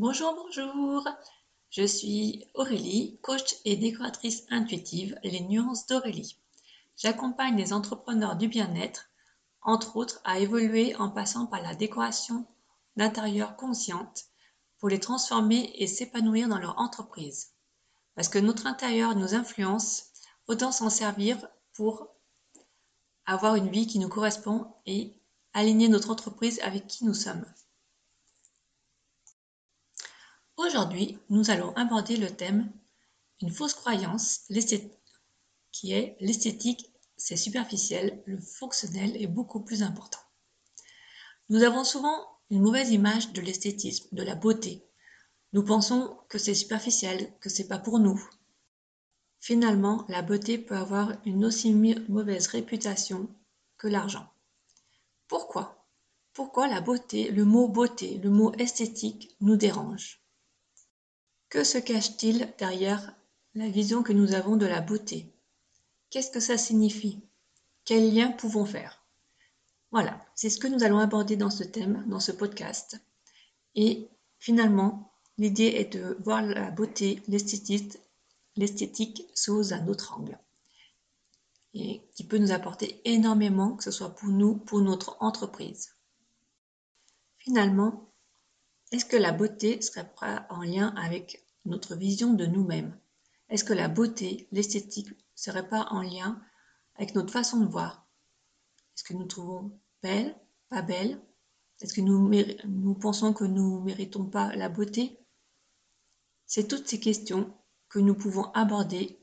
Bonjour, bonjour. Je suis Aurélie, coach et décoratrice intuitive Les Nuances d'Aurélie. J'accompagne les entrepreneurs du bien-être, entre autres, à évoluer en passant par la décoration d'intérieur consciente pour les transformer et s'épanouir dans leur entreprise. Parce que notre intérieur nous influence, autant s'en servir pour avoir une vie qui nous correspond et aligner notre entreprise avec qui nous sommes. Aujourd'hui, nous allons aborder le thème une fausse croyance qui est l'esthétique, c'est superficiel, le fonctionnel est beaucoup plus important. Nous avons souvent une mauvaise image de l'esthétisme, de la beauté. Nous pensons que c'est superficiel, que c'est pas pour nous. Finalement, la beauté peut avoir une aussi mauvaise réputation que l'argent. Pourquoi? Pourquoi la beauté, le mot beauté, le mot esthétique nous dérange? Que se cache-t-il derrière la vision que nous avons de la beauté? Qu'est-ce que ça signifie? Quels liens pouvons faire? Voilà, c'est ce que nous allons aborder dans ce thème, dans ce podcast. Et finalement, l'idée est de voir la beauté, l'esthétique sous un autre angle. Et qui peut nous apporter énormément, que ce soit pour nous, pour notre entreprise. Finalement, est-ce que la beauté serait pas en lien avec notre vision de nous-mêmes? Est-ce que la beauté, l'esthétique, serait pas en lien avec notre façon de voir? Est-ce que nous trouvons belle, pas belle Est-ce que nous, nous pensons que nous ne méritons pas la beauté? C'est toutes ces questions que nous pouvons aborder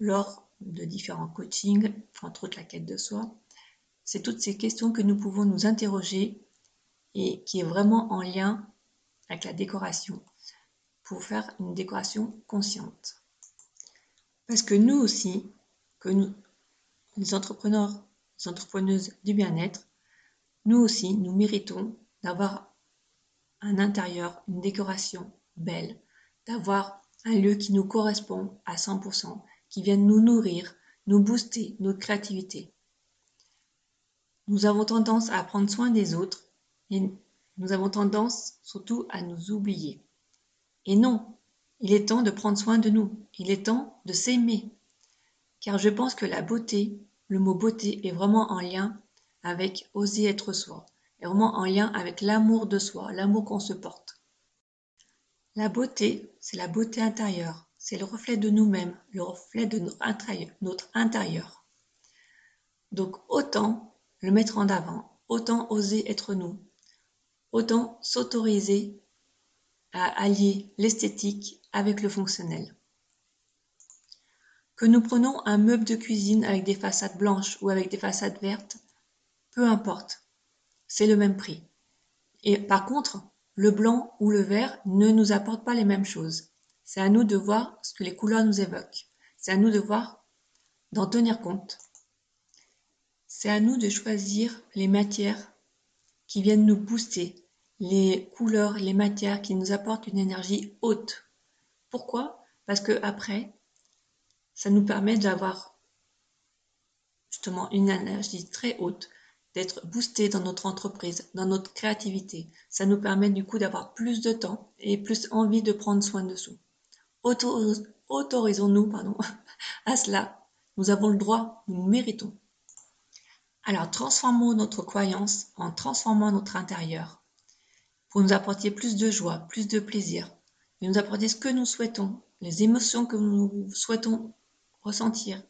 lors de différents coachings, entre autres la quête de soi. C'est toutes ces questions que nous pouvons nous interroger et qui est vraiment en lien avec la décoration pour faire une décoration consciente. Parce que nous aussi, que nous, les entrepreneurs, les entrepreneuses du bien-être, nous aussi, nous méritons d'avoir un intérieur, une décoration belle, d'avoir un lieu qui nous correspond à 100%, qui vienne nous nourrir, nous booster notre créativité. Nous avons tendance à prendre soin des autres et nous avons tendance surtout à nous oublier. Et non, il est temps de prendre soin de nous, il est temps de s'aimer. Car je pense que la beauté, le mot beauté est vraiment en lien avec oser être soi, est vraiment en lien avec l'amour de soi, l'amour qu'on se porte. La beauté, c'est la beauté intérieure, c'est le reflet de nous-mêmes, le reflet de notre intérieur. Donc autant le mettre en avant, autant oser être nous, autant s'autoriser à allier l'esthétique avec le fonctionnel. Que nous prenons un meuble de cuisine avec des façades blanches ou avec des façades vertes, peu importe, c'est le même prix. Et par contre, le blanc ou le vert ne nous apportent pas les mêmes choses. C'est à nous de voir ce que les couleurs nous évoquent. C'est à nous de voir, d'en tenir compte. C'est à nous de choisir les matières qui viennent nous booster, les couleurs, les matières qui nous apportent une énergie haute. Pourquoi? Parce que après, ça nous permet d'avoir justement une énergie très haute, d'être boosté dans notre entreprise, dans notre créativité. Ça nous permet du coup d'avoir plus de temps et plus envie de prendre soin de soi. Autorisons-nous pardon, à cela. Nous avons le droit, nous méritons. Alors transformons notre croyance en transformant notre intérieur pour nous apporter plus de joie, plus de plaisir, et nous apporter ce que nous souhaitons, les émotions que nous souhaitons ressentir,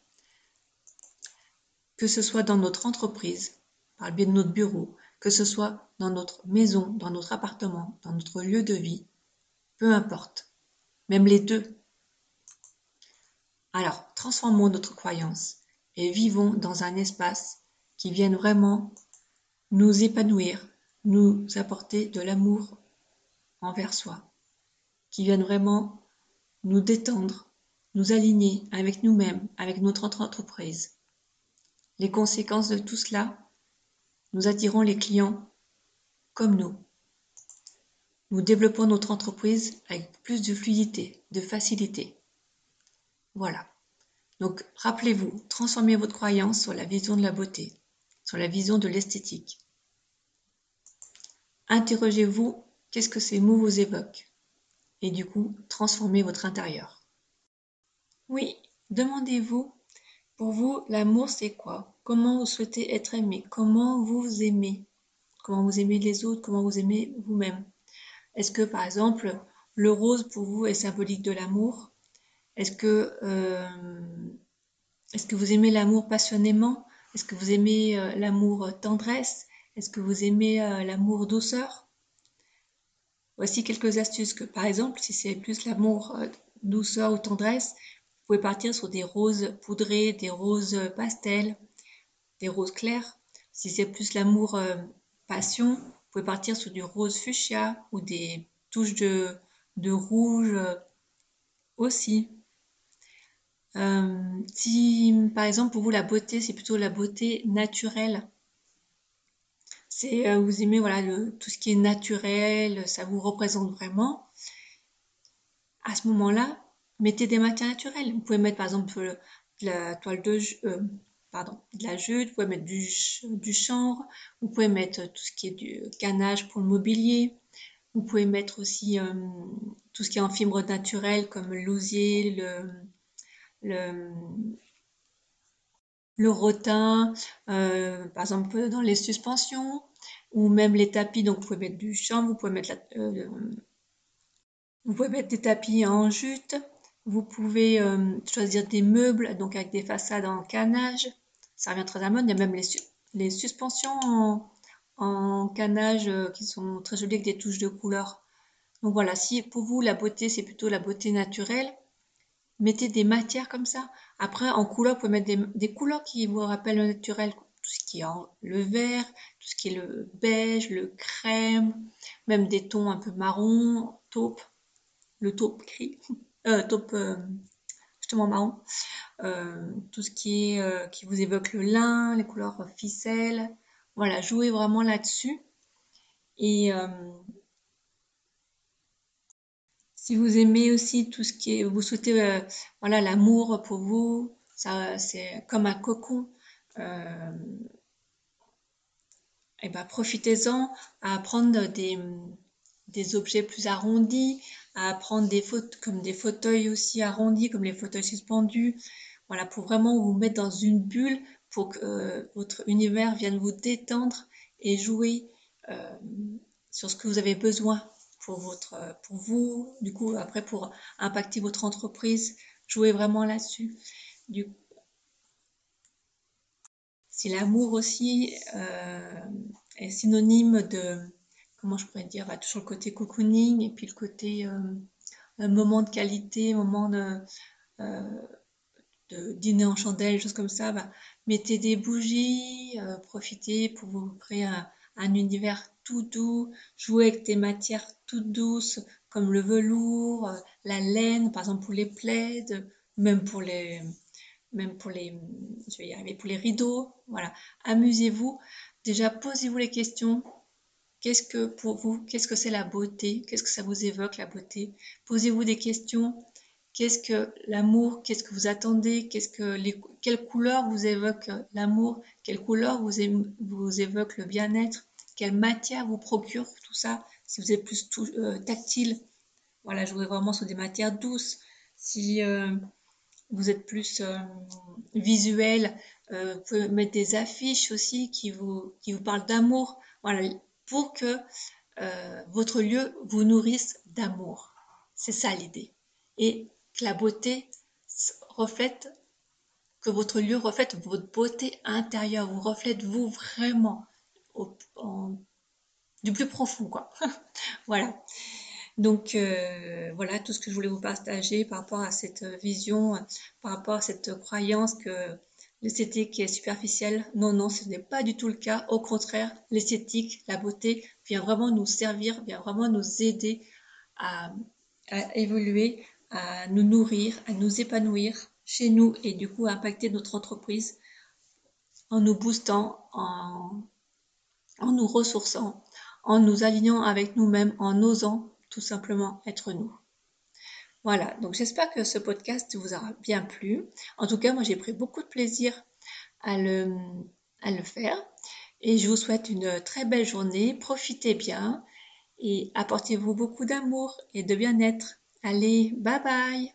que ce soit dans notre entreprise, par le biais de notre bureau, que ce soit dans notre maison, dans notre appartement, dans notre lieu de vie, peu importe, même les deux. Alors, transformons notre croyance et vivons dans un espace qui vienne vraiment nous épanouir, nous apporter de l'amour envers soi, qui viennent vraiment nous détendre, nous aligner avec nous-mêmes, avec notre entreprise. Les conséquences de tout cela, nous attirons les clients comme nous. Nous développons notre entreprise avec plus de fluidité, de facilité. Voilà. Donc, rappelez-vous, transformez votre croyance sur la vision de la beauté, sur la vision de l'esthétique. Interrogez-vous qu'est-ce que ces mots vous évoquent? et du coup transformer votre intérieur. Oui, demandez-vous, pour vous, l'amour c'est quoi? Comment vous souhaitez être aimé? Comment vous aimez? Comment vous aimez les autres? Comment vous aimez vous-même? Est-ce que par exemple, le rose pour vous est symbolique de l'amour? Est-ce que, euh, que vous aimez l'amour passionnément? Est-ce que vous aimez euh, l'amour tendresse? Est-ce que vous aimez euh, l'amour douceur? Voici quelques astuces que, par exemple, si c'est plus l'amour douceur ou tendresse, vous pouvez partir sur des roses poudrées, des roses pastels, des roses clairs. Si c'est plus l'amour euh, passion, vous pouvez partir sur du rose fuchsia ou des touches de, rouge euh, aussi. Euh, si par exemple pour vous la beauté c'est plutôt la beauté naturelle, c'est vous aimez voilà tout ce qui est naturel, ça vous représente vraiment. À ce moment-là, mettez des matières naturelles. Vous pouvez mettre par exemple de la toile de euh, jute, vous pouvez mettre du, chanvre, vous pouvez mettre tout ce qui est du canage pour le mobilier, vous pouvez mettre aussi euh, tout ce qui est en fibre naturelle comme l'osier, le, le rotin, euh, par exemple dans les suspensions, ou même les tapis, donc vous pouvez mettre du chanvre, vous pouvez mettre, la, vous pouvez mettre des tapis en jute, vous pouvez euh, choisir des meubles, donc avec des façades en canage. Ça revient très à mode. Il y a même les, suspensions en, en canage euh, qui sont très jolies avec des touches de couleur. Donc voilà, si pour vous la beauté c'est plutôt la beauté naturelle, mettez des matières comme ça. Après en couleur, vous pouvez mettre des, couleurs qui vous rappellent le naturel. Tout ce qui est le vert, tout ce qui est le beige, le crème, même des tons un peu marron, taupe, le taupe gris. euh, taupe euh, justement marron, euh, tout ce qui est qui vous évoque le lin, les couleurs ficelle, voilà, jouez vraiment là-dessus. Et si vous aimez aussi tout ce qui est, vous souhaitez voilà l'amour pour vous, ça c'est comme un cocon. et ben profitez-en à prendre des, objets plus arrondis, à prendre des fautes comme des fauteuils aussi arrondis, comme les fauteuils suspendus. Voilà, pour vraiment vous mettre dans une bulle, pour que euh, votre univers vienne vous détendre et jouer euh, sur ce que vous avez besoin pour votre, pour vous. Du coup, après pour impacter votre entreprise, jouer vraiment là-dessus. Si l'amour aussi euh, est synonyme de comment je pourrais dire, bah, toujours le côté cocooning et puis le côté euh, moment de qualité, moment de, euh, dîner en chandelle, choses comme ça. Bah, mettez des bougies, euh, profitez pour vous créer un, univers tout doux, jouez avec des matières toutes douces comme le velours, la laine, par exemple pour les plaids, même pour les, même pour les, je vais y arriver, pour les rideaux. Voilà, amusez-vous. Déjà, posez-vous les questions Qu'est-ce que pour vous, qu'est-ce que c'est la beauté? Qu'est-ce que ça vous évoque la beauté? Posez-vous des questions. Qu'est-ce que l'amour Qu'est-ce que vous attendez? Qu'est-ce que les, quelle couleur vous évoque l'amour? Quelle couleur vous, vous évoque le bien-être? Quelle matière vous procure tout ça Si vous êtes plus euh, tactile, voilà, voudrais vraiment sur des matières douces. Si euh, vous êtes plus euh, visuel, vous pouvez mettre des affiches aussi qui vous, qui vous parlent d'amour. Voilà, pour que votre lieu vous nourrisse d'amour. C'est ça l'idée. Et que la beauté reflète, que votre lieu reflète votre beauté intérieure, vous reflète vous vraiment du plus profond, quoi. voilà. Donc euh, voilà tout ce que je voulais vous partager par rapport à cette vision, par rapport à cette croyance que l'esthétique est superficielle. Non, non, ce n'est pas du tout le cas. Au contraire, l'esthétique, la beauté vient vraiment nous servir, vient vraiment nous aider à, évoluer, à nous nourrir, à nous épanouir chez nous et du coup à impacter notre entreprise en nous boostant, en, en nous ressourçant, en nous alignant avec nous-mêmes, en osant tout simplement être nous. Voilà, donc j'espère que ce podcast vous aura bien plu. En tout cas, moi j'ai pris beaucoup de plaisir à le, faire. Et je vous souhaite une très belle journée. Profitez bien. et apportez-vous beaucoup d'amour et de bien-être. Allez, bye bye